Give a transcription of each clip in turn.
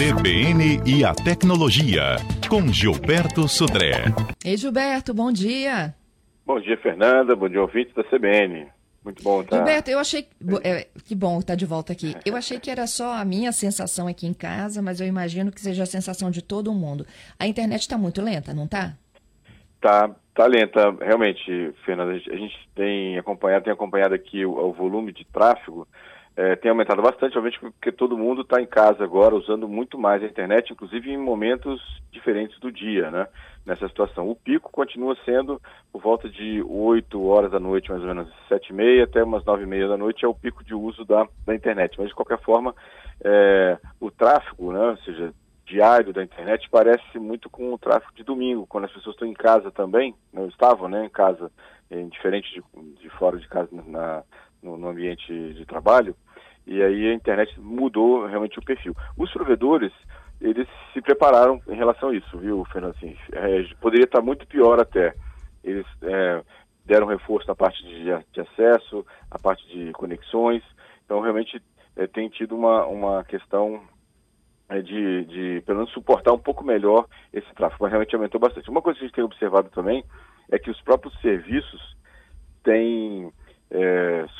CBN e a Tecnologia, com Gilberto Sudré. Ei, Gilberto, bom dia. Bom dia, Fernanda. Bom dia, ouvintes da CBN. Muito bom estar. Gilberto, eu achei. É, que bom estar de volta aqui. Eu achei que era só a minha sensação aqui em casa, mas eu imagino que seja a sensação de todo mundo. A internet está muito lenta, não está? Tá, tá lenta, realmente, Fernanda. A gente tem acompanhado, tem acompanhado aqui o, o volume de tráfego é, tem aumentado bastante, obviamente, porque todo mundo está em casa agora, usando muito mais a internet, inclusive em momentos diferentes do dia, né? Nessa situação. O pico continua sendo por volta de 8 horas da noite, mais ou menos 7 e meia até umas 9 e meia da noite, é o pico de uso da, da internet. Mas, de qualquer forma, é, o tráfego, né? Ou seja, diário da internet parece muito com o tráfego de domingo, quando as pessoas estão em casa também, não estavam, né? Em casa, é, diferente de, de fora de casa, na, no, no ambiente de trabalho, e aí a internet mudou realmente o perfil. Os provedores, eles se prepararam em relação a isso, viu, Fernando? Assim, é, poderia estar muito pior até. Eles é, deram reforço na parte de, de, acesso, a parte de conexões. Então, realmente, é, tem tido uma, uma questão é, de, de, pelo menos, suportar um pouco melhor esse tráfego. Mas realmente aumentou bastante. Uma coisa que a gente tem observado também é que os próprios serviços têm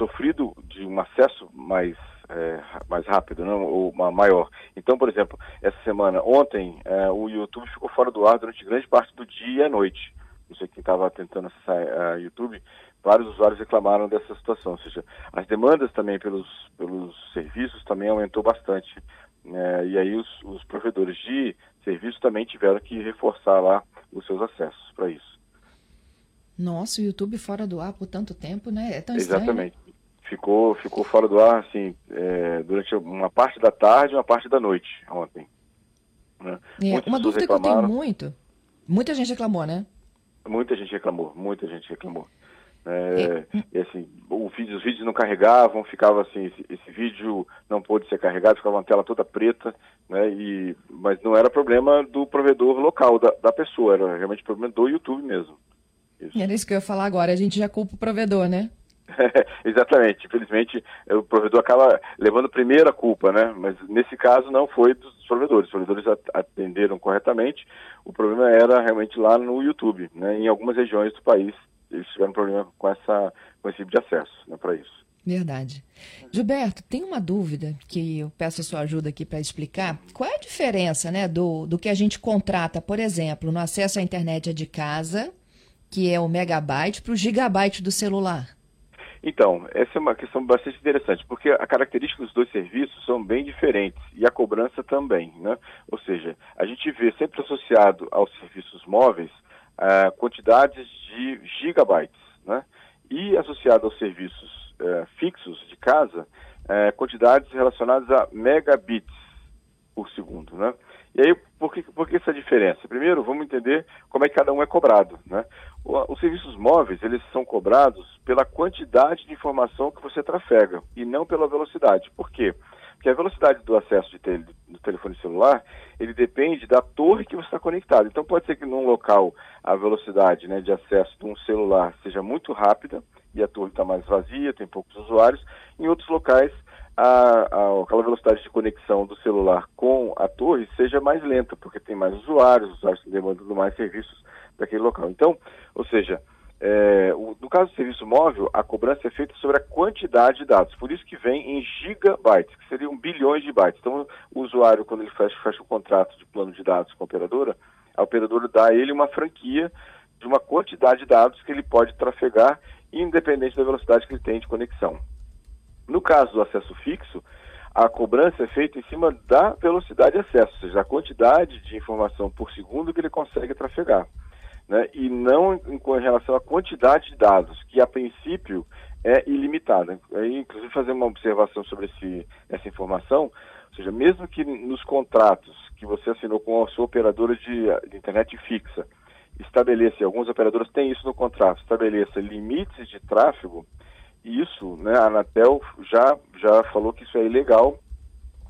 sofrido de um acesso mais, é, mais rápido, não, ou uma maior. Então, por exemplo, essa semana, ontem, é, o YouTube ficou fora do ar durante grande parte do dia e à noite. Não sei quem estava tentando acessar o uh, YouTube, vários usuários reclamaram dessa situação. Ou seja, as demandas também pelos, pelos serviços também aumentou bastante. Né, e aí os, os provedores de serviços também tiveram que reforçar lá os seus acessos para isso. Nossa, o YouTube fora do ar por tanto tempo, né? É tão Exatamente. Estranho. Ficou, ficou fora do ar, assim, é, durante uma parte da tarde e uma parte da noite ontem. Né? É, uma dúvida que eu tenho muito. Muita gente reclamou, né? Muita gente reclamou, muita gente reclamou. É, é. E assim, vídeo, os vídeos não carregavam, ficava assim, esse, esse, vídeo não pôde ser carregado, ficava uma tela toda preta, né? E, mas não era problema do provedor local, da, da pessoa, era realmente problema do YouTube mesmo. Isso. Era isso que eu ia falar agora, a gente já culpa o provedor, né? Exatamente, infelizmente o provedor acaba levando primeiro a culpa, né? Mas nesse caso não foi dos provedores, os provedores atenderam corretamente, o problema era realmente lá no YouTube, né? Em algumas regiões do país eles tiveram problema com, essa, com esse tipo de acesso né, para isso. Verdade. Gilberto, tem uma dúvida que eu peço a sua ajuda aqui para explicar. Qual é a diferença né, do, do que a gente contrata, por exemplo, no acesso à internet de casa que é o megabyte, para o gigabyte do celular? Então, essa é uma questão bastante interessante, porque a característica dos dois serviços são bem diferentes e a cobrança também, né? Ou seja, a gente vê sempre associado aos serviços móveis uh, quantidades de gigabytes, né? E associado aos serviços uh, fixos de casa, uh, quantidades relacionadas a megabits por segundo, né? E aí, por que, por que essa diferença? Primeiro, vamos entender como é que cada um é cobrado, né? Os serviços móveis, eles são cobrados pela quantidade de informação que você trafega e não pela velocidade. Por quê? Porque a velocidade do acesso tele, do telefone celular, ele depende da torre que você está conectado. Então pode ser que num local a velocidade né, de acesso de um celular seja muito rápida e a torre está mais vazia, tem poucos usuários. Em outros locais, a, a, aquela velocidade de conexão do celular com a torre seja mais lenta, porque tem mais usuários, os usuários demandando mais serviços daquele local. Então, ou seja, é, o, no caso do serviço móvel, a cobrança é feita sobre a quantidade de dados, por isso que vem em gigabytes, que seriam bilhões de bytes. Então, o usuário, quando ele fecha, fecha o contrato de plano de dados com a operadora, a operadora dá a ele uma franquia de uma quantidade de dados que ele pode trafegar, independente da velocidade que ele tem de conexão. No caso do acesso fixo, a cobrança é feita em cima da velocidade de acesso, ou seja, a quantidade de informação por segundo que ele consegue trafegar né, e não em, em, relação à quantidade de dados, que a princípio é ilimitada. Aí, inclusive, fazer uma observação sobre esse, essa informação, ou seja, mesmo que nos contratos que você assinou com a sua operadora de, de internet fixa, estabeleça, algumas operadoras têm isso no contrato, estabeleça limites de tráfego, isso, né, a Anatel já, já falou que isso é ilegal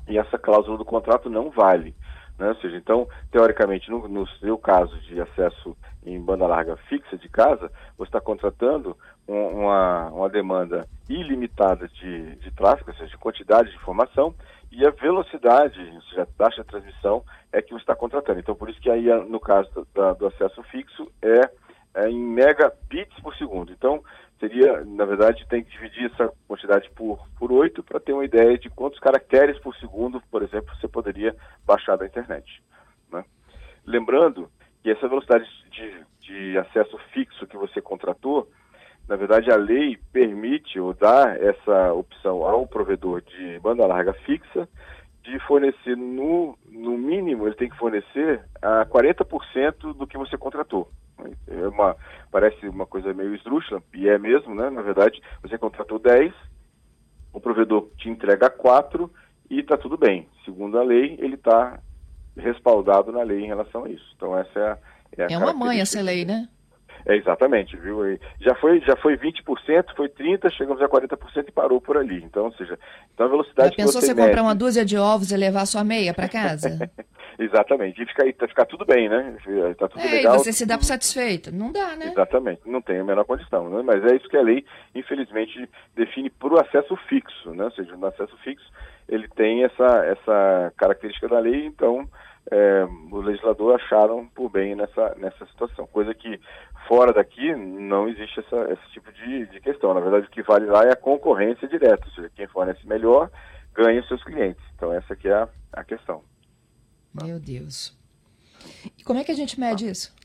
e essa cláusula do contrato não vale. Né? Ou seja, então, teoricamente, no, no seu caso de acesso em banda larga fixa de casa, você está contratando um, uma, uma demanda ilimitada de, de tráfego, ou seja, de quantidade de informação, e a velocidade, ou seja, a taxa de transmissão, é que você está contratando. Então, por isso que aí, no caso do, do acesso fixo, é, é em megabits por segundo. Então, seria, na verdade, tem que dividir essa quantidade por, por 8 para ter uma ideia de quantos caracteres por segundo, por exemplo, você poderia baixar da internet. Né? Lembrando que essa velocidade de, de acesso fixo que você contratou, na verdade, a lei permite ou dá essa opção ao provedor de banda larga fixa de fornecer, no, no mínimo, ele tem que fornecer a 40% do que você contratou. É uma, parece uma coisa meio esdrúxula, e é mesmo, né? Na verdade, você contratou 10, o provedor te entrega 4 e está tudo bem. Segundo a lei, ele está respaldado na lei em relação a isso. Então, essa é a. É, a é uma mãe essa lei, né? É, exatamente, viu? Já foi, já foi 20%, foi 30%, chegamos a 40% e parou por ali. Então, ou seja, então a velocidade Já pensou que você, você comprar uma dúzia de ovos e levar sua meia para casa? exatamente, e ficar, ficar tudo bem, né? Tá tudo é, legal. E você se dá por satisfeito. Não dá, né? Exatamente, não tem a menor condição. Né? Mas é isso que a lei, infelizmente, define para o acesso fixo, né? Ou seja, no acesso fixo, ele tem essa, essa característica da lei, então é, os legisladores acharam por bem nessa, nessa situação. Coisa que fora daqui não existe essa, esse tipo de, de questão. Na verdade, o que vale lá é a concorrência direta, ou seja, quem fornece melhor ganha seus clientes. Então essa aqui é a, a questão. Meu Deus. E como é que a gente mede isso?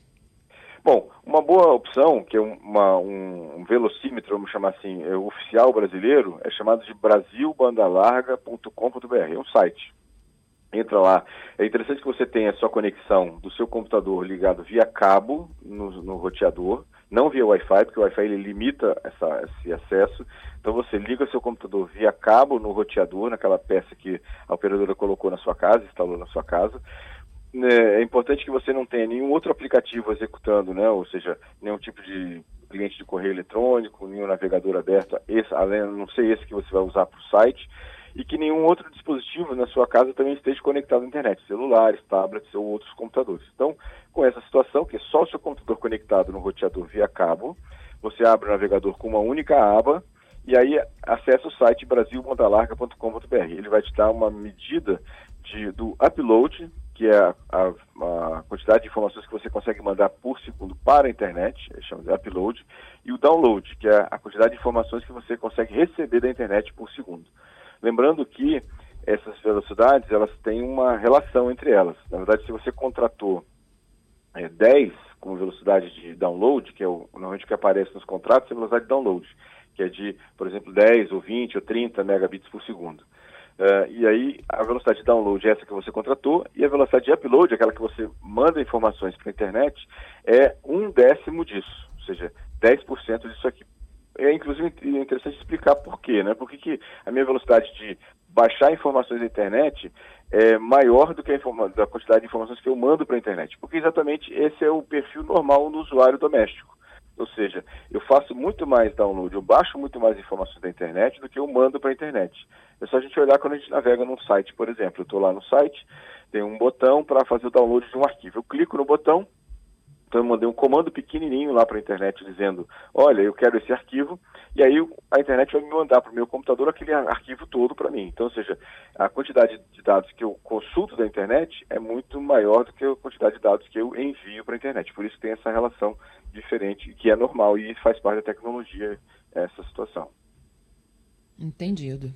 Bom, uma boa opção, que é uma, um, um velocímetro, vamos chamar assim, é, oficial brasileiro, é chamado de brasilbandalarga.com.br, é um site entra lá. É interessante que você tenha a sua conexão do seu computador ligado via cabo no, no roteador, não via Wi-Fi, porque o Wi-Fi ele limita essa, esse acesso. Então você liga seu computador via cabo no roteador, naquela peça que a operadora colocou na sua casa, instalou na sua casa. É, é importante que você não tenha nenhum outro aplicativo executando, né? ou seja, nenhum tipo de cliente de correio eletrônico, nenhum navegador aberto, esse, além, não sei esse que você vai usar para o site e que nenhum outro dispositivo na sua casa também esteja conectado à internet, celulares, tablets ou outros computadores. Então, com essa situação, que é só o seu computador conectado no roteador via cabo, você abre o navegador com uma única aba e aí acessa o site brasilmontalarga.com.br. Ele vai te dar uma medida de, do upload, que é a, a, a, quantidade de informações que você consegue mandar por segundo para a internet, chama de upload, e o download, que é a quantidade de informações que você consegue receber da internet por segundo. Lembrando que essas velocidades elas têm uma relação entre elas. Na verdade, se você contratou é, 10 com velocidade de download, que é o, normalmente o que aparece nos contratos, é velocidade de download, que é de, por exemplo, 10 ou 20 ou 30 megabits por segundo. Uh, e aí a velocidade de download é essa que você contratou e a velocidade de upload, aquela que você manda informações para a internet, é um décimo disso, ou seja, 10% disso aqui é inclusive interessante explicar por quê, né? Por que, a minha velocidade de baixar informações da internet é maior do que a, da quantidade de informações que eu mando para a internet? Porque exatamente esse é o perfil normal do usuário doméstico. Ou seja, eu faço muito mais download, eu baixo muito mais informações da internet do que eu mando para a internet. É só a gente olhar quando a gente navega num site, por exemplo. Eu estou lá no site, tem um botão para fazer o download de um arquivo. Eu clico no botão, então eu mandei um comando pequenininho lá para a internet dizendo, olha, eu quero esse arquivo, e aí a internet vai me mandar para o meu computador aquele arquivo todo para mim. Então, ou seja, a quantidade de dados que eu consulto da internet é muito maior do que a quantidade de dados que eu envio para a internet. Por isso tem essa relação diferente, que é normal e faz parte da tecnologia essa situação. Entendido.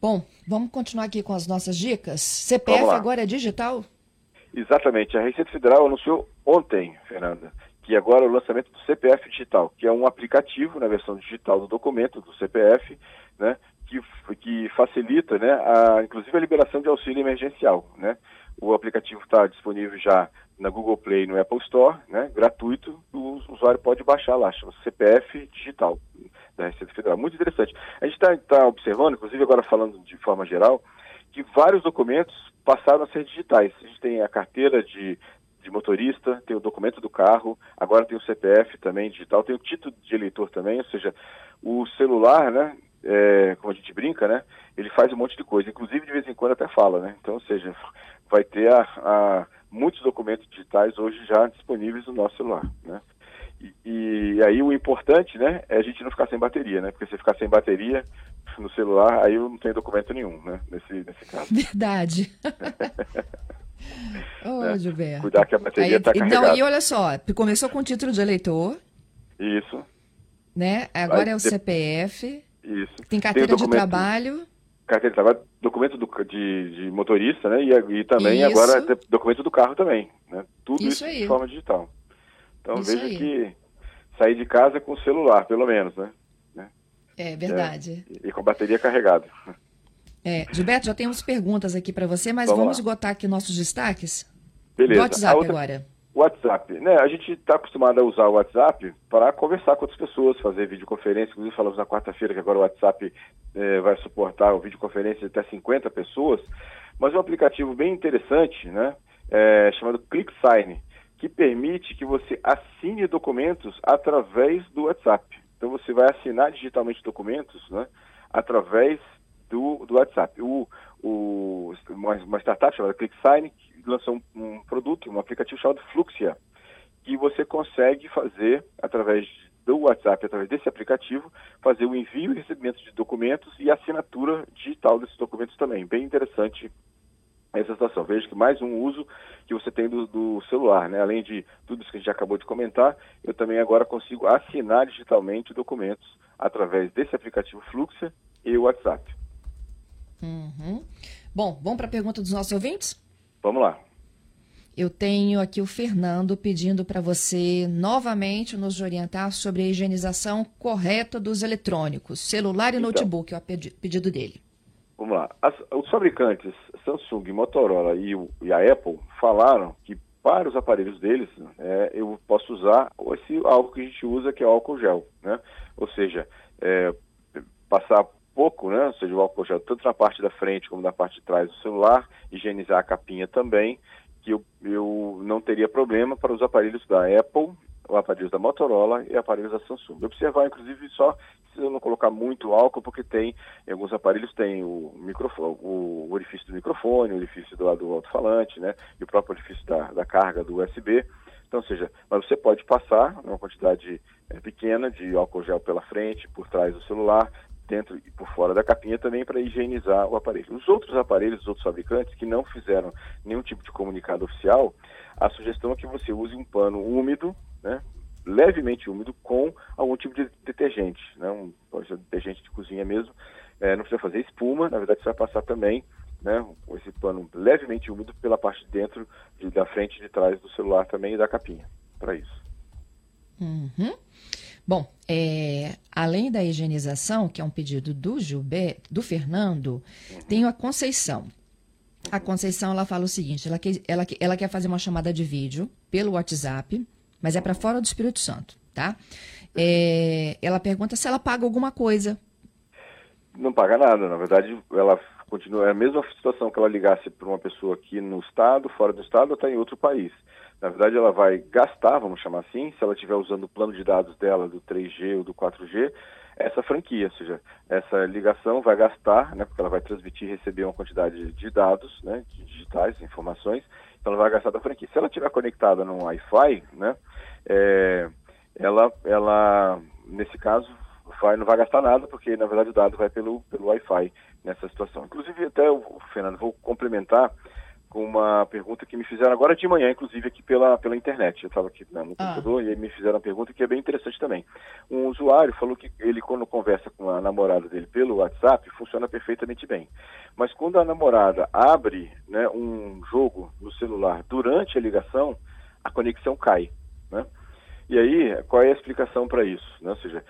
Bom, vamos continuar aqui com as nossas dicas. CPF agora é digital? Exatamente. A Receita Federal anunciou ontem, Fernanda, que agora é o lançamento do CPF Digital, que é um aplicativo na versão digital do documento do CPF, né, que, que facilita, né, a, inclusive a liberação de auxílio emergencial, né. O aplicativo está disponível já na Google Play e no Apple Store, né, gratuito, o usuário pode baixar lá, chama CPF Digital da Receita Federal. Muito interessante. A gente está tá observando, inclusive agora falando de forma geral, que vários documentos passaram a ser digitais. A gente tem a carteira de, de motorista, tem o documento do carro, agora tem o CPF também digital, tem o título de eleitor também, ou seja, o celular, né, é, como a gente brinca, né, ele faz um monte de coisa, inclusive de vez em quando até fala, né, então, ou seja, vai ter a, a muitos documentos digitais hoje já disponíveis no nosso celular, né? E, e, aí o importante, né, é a gente não ficar sem bateria, né? Porque se ficar sem bateria no celular, aí eu não tenho documento nenhum, né? Nesse, nesse caso. Verdade. Ô, oh, Gilberto. Cuidar que a bateria está carregada. Então, e olha só, começou com o título de eleitor. Isso. Né? Agora aí, é o CPF. Isso. Tem carteira Tem de trabalho. Carteira de trabalho, documento do, de, de motorista, né? E, e também isso. agora documento do carro também, né? Tudo isso, isso de forma digital. Então isso veja aí. que sair de casa com o celular, pelo menos, né? É verdade. É, e com a bateria carregada. É, Gilberto, já temos perguntas aqui para você, mas vamos, vamos esgotar aqui nossos destaques? Beleza. Do WhatsApp outra... agora. WhatsApp, né? A gente está acostumado a usar o WhatsApp para conversar com outras pessoas, fazer videoconferência. Inclusive falamos na quarta-feira que agora o WhatsApp eh, vai suportar o videoconferência de até 50 pessoas. Mas um aplicativo bem interessante, né? É, chamado ClickSign, que permite que você assine documentos através do WhatsApp. Então você vai assinar digitalmente documentos, né? Através do, do WhatsApp. O, o, uma, uma startup chamada ClickSign lançou um, um, produto, um aplicativo chamado Fluxia, que você consegue fazer através do WhatsApp, através desse aplicativo, fazer o envio e recebimento de documentos e assinatura digital desses documentos também. Bem interessante essa situação. Veja que mais um uso que você tem do, do, celular, né? Além de tudo isso que a gente acabou de comentar, eu também agora consigo assinar digitalmente documentos através desse aplicativo Fluxia e o WhatsApp. Uhum. Bom, vamos para a pergunta dos nossos ouvintes? Vamos lá. Eu tenho aqui o Fernando pedindo para você novamente nos orientar sobre a higienização correta dos eletrônicos, celular e então, notebook, é o pedido dele. Vamos lá. As, os fabricantes Samsung, Motorola e, o, e, a Apple falaram que para os aparelhos deles é, eu posso usar esse álcool que a gente usa, que é o álcool gel, né? Ou seja, é, passar pouco, né? Ou seja, o álcool gel tanto na parte da frente como na parte de trás do celular, higienizar a capinha também, que eu, eu não teria problema para os aparelhos da Apple, aparelhos da Motorola e aparelhos da Samsung. Observar, inclusive, só eu não colocar muito álcool, porque tem, em alguns aparelhos tem o, microfone, o orifício do microfone, o orifício do, do alto-falante, né? E o próprio orifício da, da carga do USB. Então, ou seja, mas você pode passar uma quantidade é, pequena de álcool gel pela frente, por trás do celular, dentro e por fora da capinha também para higienizar o aparelho. Os outros aparelhos, os outros fabricantes que não fizeram nenhum tipo de comunicado oficial, a sugestão é que você use um pano úmido, né, levemente úmido, com algum tipo de detergente, né, um, pode ser detergente de cozinha mesmo, é, não precisa fazer espuma, na verdade você vai passar também né, esse pano levemente úmido pela parte de dentro, de, da frente e de trás do celular também e da capinha, para isso. Uhum. Bom, é, além da higienização, que é um pedido do Gilberto, do Fernando, tem a Conceição. A Conceição ela fala o seguinte: ela, quer, ela, ela quer fazer uma chamada de vídeo pelo WhatsApp, mas é para fora do Espírito Santo, tá? É, ela pergunta se ela paga alguma coisa. Não paga nada, na verdade, ela continua. É a mesma situação que ela ligasse para uma pessoa aqui no estado, fora do estado, ou está em outro país. Na verdade, ela vai gastar, vamos chamar assim, se ela estiver usando o plano de dados dela do 3G ou do 4G, essa franquia, ou seja, essa ligação vai gastar, né, porque ela vai transmitir e receber uma quantidade de dados, né, de digitais, informações, então ela vai gastar da franquia. Se ela estiver conectada no Wi-Fi, né, é, ela, ela, nesse caso, vai, não vai gastar nada, porque na verdade o dado vai pelo, pelo Wi-Fi nessa situação. Inclusive, até, o Fernando, vou complementar com uma pergunta que me fizeram agora de manhã, inclusive aqui pela, pela internet. Eu estava aqui né, no ah. computador e aí me fizeram uma pergunta que é bem interessante também. Um usuário falou que ele, quando conversa com a namorada dele pelo WhatsApp, funciona perfeitamente bem. Mas quando a namorada abre né, um jogo no celular durante a ligação, a conexão cai. Né? E aí, qual é a explicação para isso? Né? Ou seja,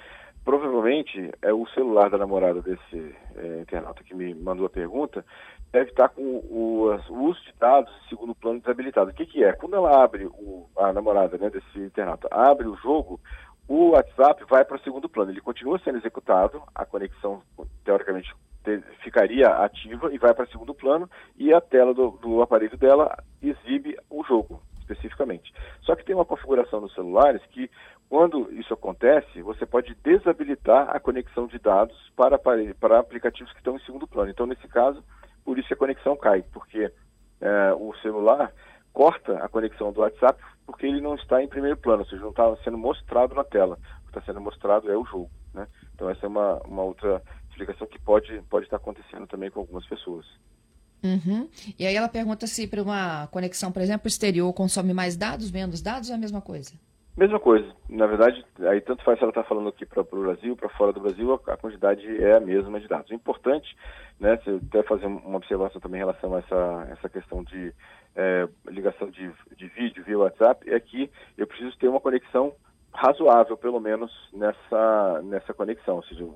provavelmente é o celular da namorada desse é, internauta que me mandou a pergunta deve estar com o, o, uso de dados segundo plano desabilitado. O que, que é? Quando ela abre, o, a namorada né, desse internauta abre o jogo, o WhatsApp vai para o segundo plano. Ele continua sendo executado, a conexão, teoricamente, te, ficaria ativa e vai para o segundo plano, e a tela do, do aparelho dela exibe o jogo, especificamente. Só que tem uma configuração nos celulares que quando isso acontece, você pode desabilitar a conexão de dados para, para aplicativos que estão em segundo plano. Então, nesse caso, por isso a conexão cai, porque é, o celular corta a conexão do WhatsApp porque ele não está em primeiro plano, ou seja, não está sendo mostrado na tela. O que está sendo mostrado é o jogo. Né? Então essa é uma, uma outra explicação que pode, pode estar acontecendo também com algumas pessoas. Uhum. E aí ela pergunta se para uma conexão, por exemplo, exterior, consome mais dados, menos dados é a mesma coisa? Mesma coisa. Na verdade, aí tanto faz se ela está falando aqui para o Brasil, para fora do Brasil, a, a, quantidade é a mesma de dados. O importante, né, se eu até fazer uma observação também em relação a essa, essa questão de é, ligação de, de vídeo via WhatsApp, é que eu preciso ter uma conexão razoável, pelo menos, nessa, nessa conexão. Ou seja,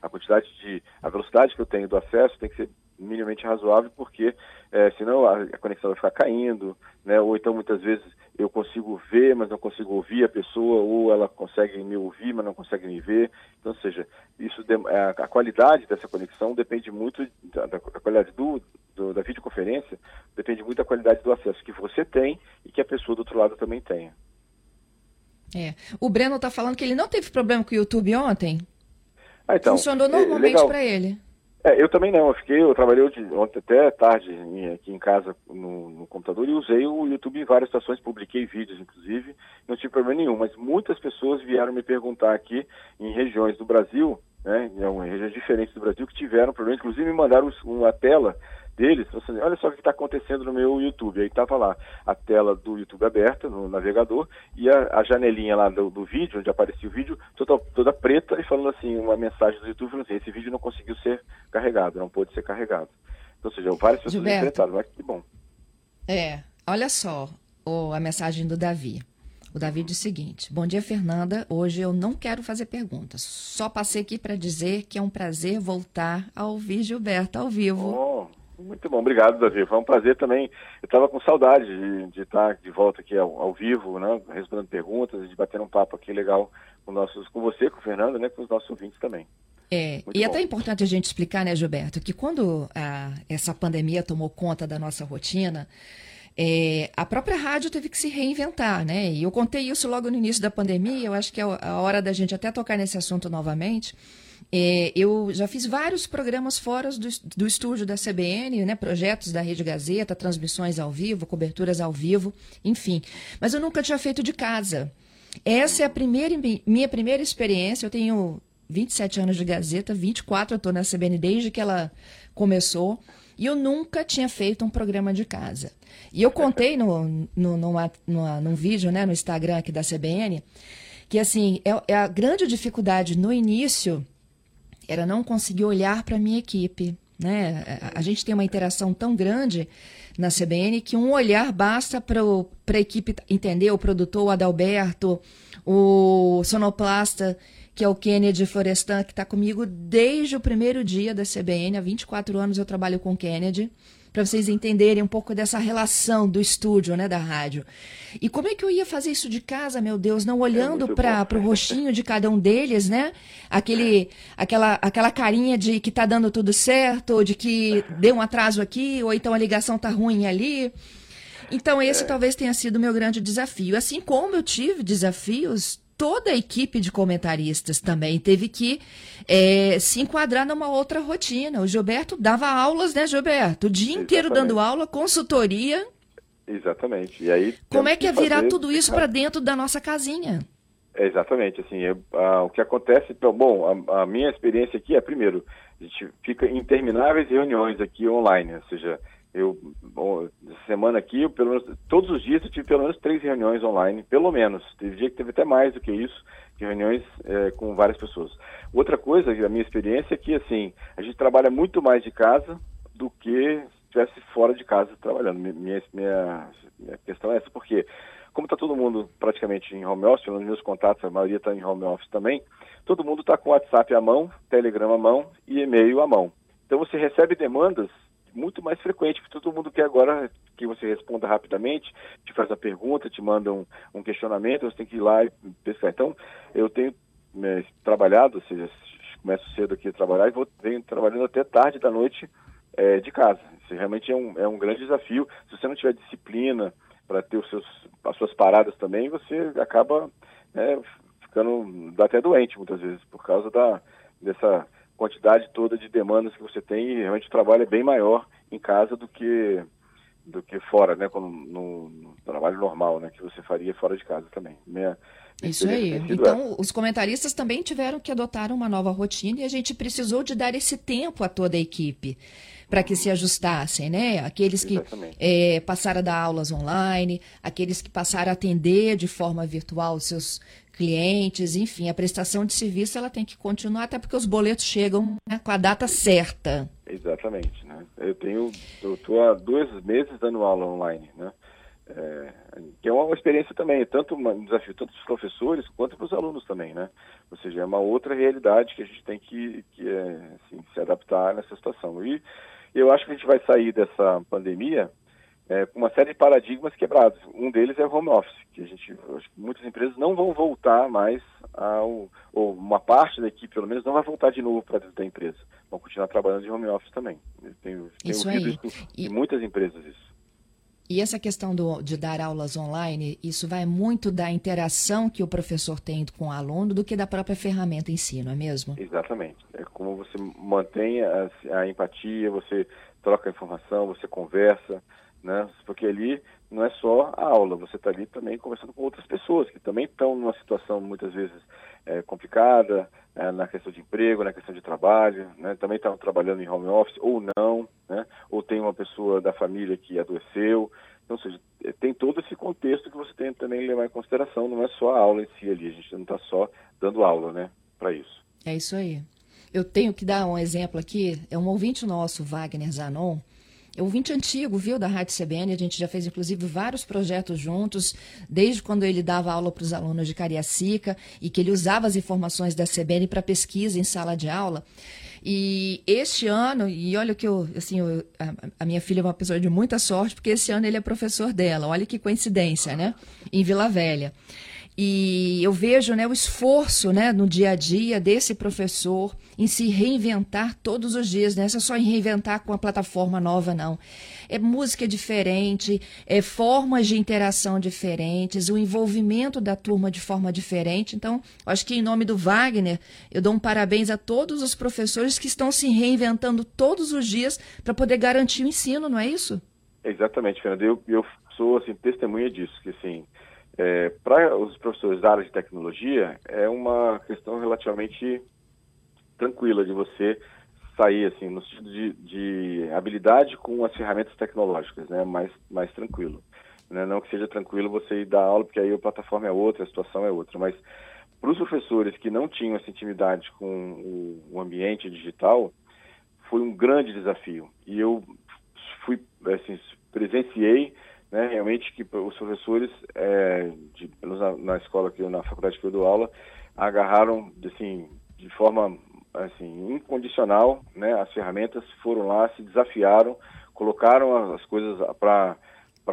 a quantidade de. a velocidade que eu tenho do acesso tem que ser minimamente razoável, porque é, senão a, a, conexão vai ficar caindo, né? ou então muitas vezes eu consigo ver, mas não consigo ouvir a pessoa, ou ela consegue me ouvir, mas não consegue me ver. Então, ou seja, isso a, a qualidade dessa conexão depende muito da, da qualidade do, do, da videoconferência, depende muito da qualidade do acesso que você tem e que a pessoa do outro lado também tenha. É. O Breno está falando que ele não teve problema com o YouTube ontem. Ah, então, Funcionou normalmente para ele. É, eu também não. Eu fiquei, eu trabalhei ontem até tarde aqui em casa no, no, computador e usei o YouTube em várias situações, publiquei vídeos, inclusive, não tive problema nenhum. Mas muitas pessoas vieram me perguntar aqui em regiões do Brasil, né, em regiões diferentes do Brasil, que tiveram problema. Inclusive me mandaram uma tela deles, assim, olha só o que está acontecendo no meu YouTube. Aí estava lá a tela do YouTube aberta no navegador e a, a janelinha lá do, do, vídeo, onde aparecia o vídeo, toda, toda preta e falando assim, uma mensagem do YouTube falando assim, esse vídeo não conseguiu ser carregado, não pôde ser carregado. Então, ou seja, várias pessoas Gilberto, enfrentaram, mas que bom. É, olha só oh, a mensagem do Davi. O Davi diz o seguinte: Bom dia, Fernanda. Hoje eu não quero fazer perguntas. Só passei aqui para dizer que é um prazer voltar a ouvir Gilberto ao vivo. Oh, muito bom, obrigado, Davi. Foi um prazer também. Eu estava com saudade de, de, estar de volta aqui ao, ao, vivo, né, respondendo perguntas, de bater um papo aqui legal com, nossos, com você, com o Fernando, né, com os nossos ouvintes também. É, Muito e é bom. é até importante a gente explicar, né, Gilberto, que quando a, essa pandemia tomou conta da nossa rotina, é, a própria rádio teve que se reinventar, né? E eu contei isso logo no início da pandemia, eu acho que é a hora da gente até tocar nesse assunto novamente. É, eu já fiz vários programas fora do, do estúdio da CBN, né, projetos da Rede Gazeta, transmissões ao vivo, coberturas ao vivo, enfim. Mas eu nunca tinha feito de casa. Essa é a primeira, minha primeira experiência. Eu tenho 27 anos de Gazeta, 24 eu estou na CBN desde que ela começou. E eu nunca tinha feito um programa de casa. E eu contei no, no, numa, numa, num vídeo né, no Instagram aqui da CBN que assim é, é a grande dificuldade no início era não conseguir olhar para a minha equipe. Né? A gente tem uma interação tão grande na CBN que um olhar basta para a equipe entender, o produtor, o Adalberto, o sonoplasta, que é o Kennedy Florestan, que está comigo desde o primeiro dia da CBN. Há 24 anos eu trabalho com o Kennedy para vocês entenderem um pouco dessa relação do estúdio, né, da rádio. E como é que eu ia fazer isso de casa, meu Deus, não olhando é para o rostinho de cada um deles, né? Aquele, aquela, aquela carinha de que tá dando tudo certo, ou de que deu um atraso aqui, ou então a ligação tá ruim ali. Então, esse é. talvez tenha sido o meu grande desafio. Assim como eu tive desafios toda a equipe de comentaristas também teve que é, se enquadrar numa outra rotina. O Gilberto dava aulas, né, Gilberto? O dia Exatamente. inteiro dando aula, consultoria. Exatamente. E aí como é que é virar fazer... tudo isso para dentro da nossa casinha? É exatamente, assim, eu, a, o que acontece, então, bom, a, a, minha experiência aqui é, primeiro, a gente fica em intermináveis reuniões aqui online, ou seja, eu, bom, semana aqui, pelo menos, todos os dias eu tive pelo menos três reuniões online, pelo menos. Teve dia que teve até mais do que isso, que reuniões é, com várias pessoas. Outra coisa, a minha experiência é que, assim, a gente trabalha muito mais de casa do que se estivesse fora de casa trabalhando. Minha, minha, minha questão é essa, porque como está todo mundo praticamente em home office, nos meus contatos a maioria está em home office também, todo mundo está com WhatsApp à mão, Telegram à mão e e-mail à mão. Então você recebe demandas muito mais frequente, porque todo mundo quer agora que você responda rapidamente, te faz a pergunta, te manda um, um questionamento, você tem que ir lá e pescar. Então, eu tenho né, trabalhado, ou seja, começo cedo aqui a trabalhar e vou, venho trabalhando até tarde da noite é, de casa. Isso realmente é um, é um grande desafio. Se você não tiver disciplina para ter os seus, as suas paradas também, você acaba né, ficando até doente muitas vezes, por causa da, dessa quantidade toda de demandas que você tem e realmente o trabalho é bem maior em casa do que do que fora, né, no, no, no, trabalho normal, né, que você faria fora de casa também. Minha, Isso aí. Então, os comentaristas também tiveram que adotar uma nova rotina e a gente precisou de dar esse tempo a toda a equipe para que se ajustassem, né? Aqueles que é, passaram a dar aulas online, aqueles que passaram a atender de forma virtual os seus clientes, enfim, a prestação de serviço ela tem que continuar, até porque os boletos chegam né, com a data certa. Exatamente, né? Eu tenho, eu estou há dois meses dando aula online, né? É, que é uma experiência também, tanto um desafio tanto para os professores quanto para os alunos também, né? Ou seja, é uma outra realidade que a gente tem que, que é, assim, se adaptar nessa situação. E eu acho que a gente vai sair dessa pandemia é, com uma série de paradigmas quebrados. Um deles é o home office, que a gente, muitas empresas não vão voltar mais ao, ou uma parte da equipe, pelo menos, não vai voltar de novo para dentro da empresa. Vão continuar trabalhando de home office também. Tenho, tenho isso ouvido aí. isso e... em muitas empresas isso. E essa questão do, de dar aulas online, isso vai muito da interação que o professor tem com o aluno do que da própria ferramenta em si, não é mesmo? Exatamente. É como você mantém a, a empatia, você troca informação, você conversa, né? Porque ali não é só a aula, você está ali também conversando com outras pessoas que também estão numa situação muitas vezes é, complicada é, na questão de emprego, na questão de trabalho, né? também estão trabalhando em home office ou não, né? ou tem uma pessoa da família que adoeceu. Então, ou seja, é, tem todo esse contexto que você tem também que levar em consideração, não é só a aula em si ali, a gente não está só dando aula né, para isso. É isso aí. Eu tenho que dar um exemplo aqui, é um ouvinte nosso, Wagner Zanon, ouvinte antigo, viu, da Rádio CBN. A gente já fez, inclusive, vários projetos juntos, desde quando ele dava aula para os alunos de Cariacica e que ele usava as informações da CBN para pesquisa em sala de aula. E este ano, e olha que eu, assim, eu, a, a, minha filha é uma pessoa de muita sorte, porque esse ano ele é professor dela. Olha que coincidência, né? Em Vila Velha. E eu vejo né, o esforço né, no dia a dia desse professor em se reinventar todos os dias. Não é só em reinventar com uma plataforma nova, não. É música diferente, é formas de interação diferentes, o envolvimento da turma de forma diferente. Então, acho que em nome do Wagner, eu dou um parabéns a todos os professores que estão se reinventando todos os dias para poder garantir o ensino, não é isso? Exatamente, Fernando. Eu, eu sou assim, testemunha disso, que assim é, para os professores da área de tecnologia, é uma questão relativamente tranquila de você sair, assim, no sentido de, de habilidade com as ferramentas tecnológicas, né? Mais, mais tranquilo. Né? Não que seja tranquilo você ir dar aula, porque aí a plataforma é outra, a situação é outra, mas para os professores que não tinham essa intimidade com o, ambiente digital, foi um grande desafio. E eu fui, assim, presenciei né, realmente que os professores, é, de, na, na, escola que na faculdade que eu dou aula, agarraram assim, de forma assim, incondicional né, as ferramentas, foram lá, se desafiaram, colocaram as coisas para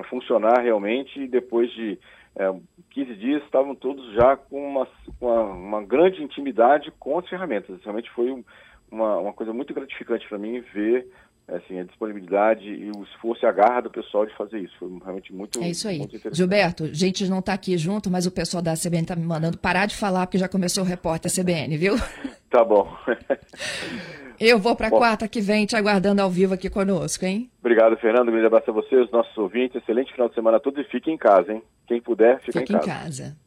funcionar realmente e depois de é, 15 dias estavam todos já com uma, uma, uma grande intimidade com as ferramentas. Realmente foi uma, uma coisa muito gratificante para mim ver assim, a disponibilidade e o esforço e a garra do pessoal de fazer isso. Foi realmente muito É isso aí. Gilberto, a gente não está aqui junto, mas o pessoal da CBN está me mandando parar de falar, porque já começou o repórter CBN, viu? Tá bom. Eu vou para a quarta que vem te aguardando ao vivo aqui conosco, hein? Obrigado, Fernando. Um grande abraço a você, os nossos ouvintes. Excelente final de semana a todos e fique em casa, hein? Quem puder, fica em casa. Fique em casa.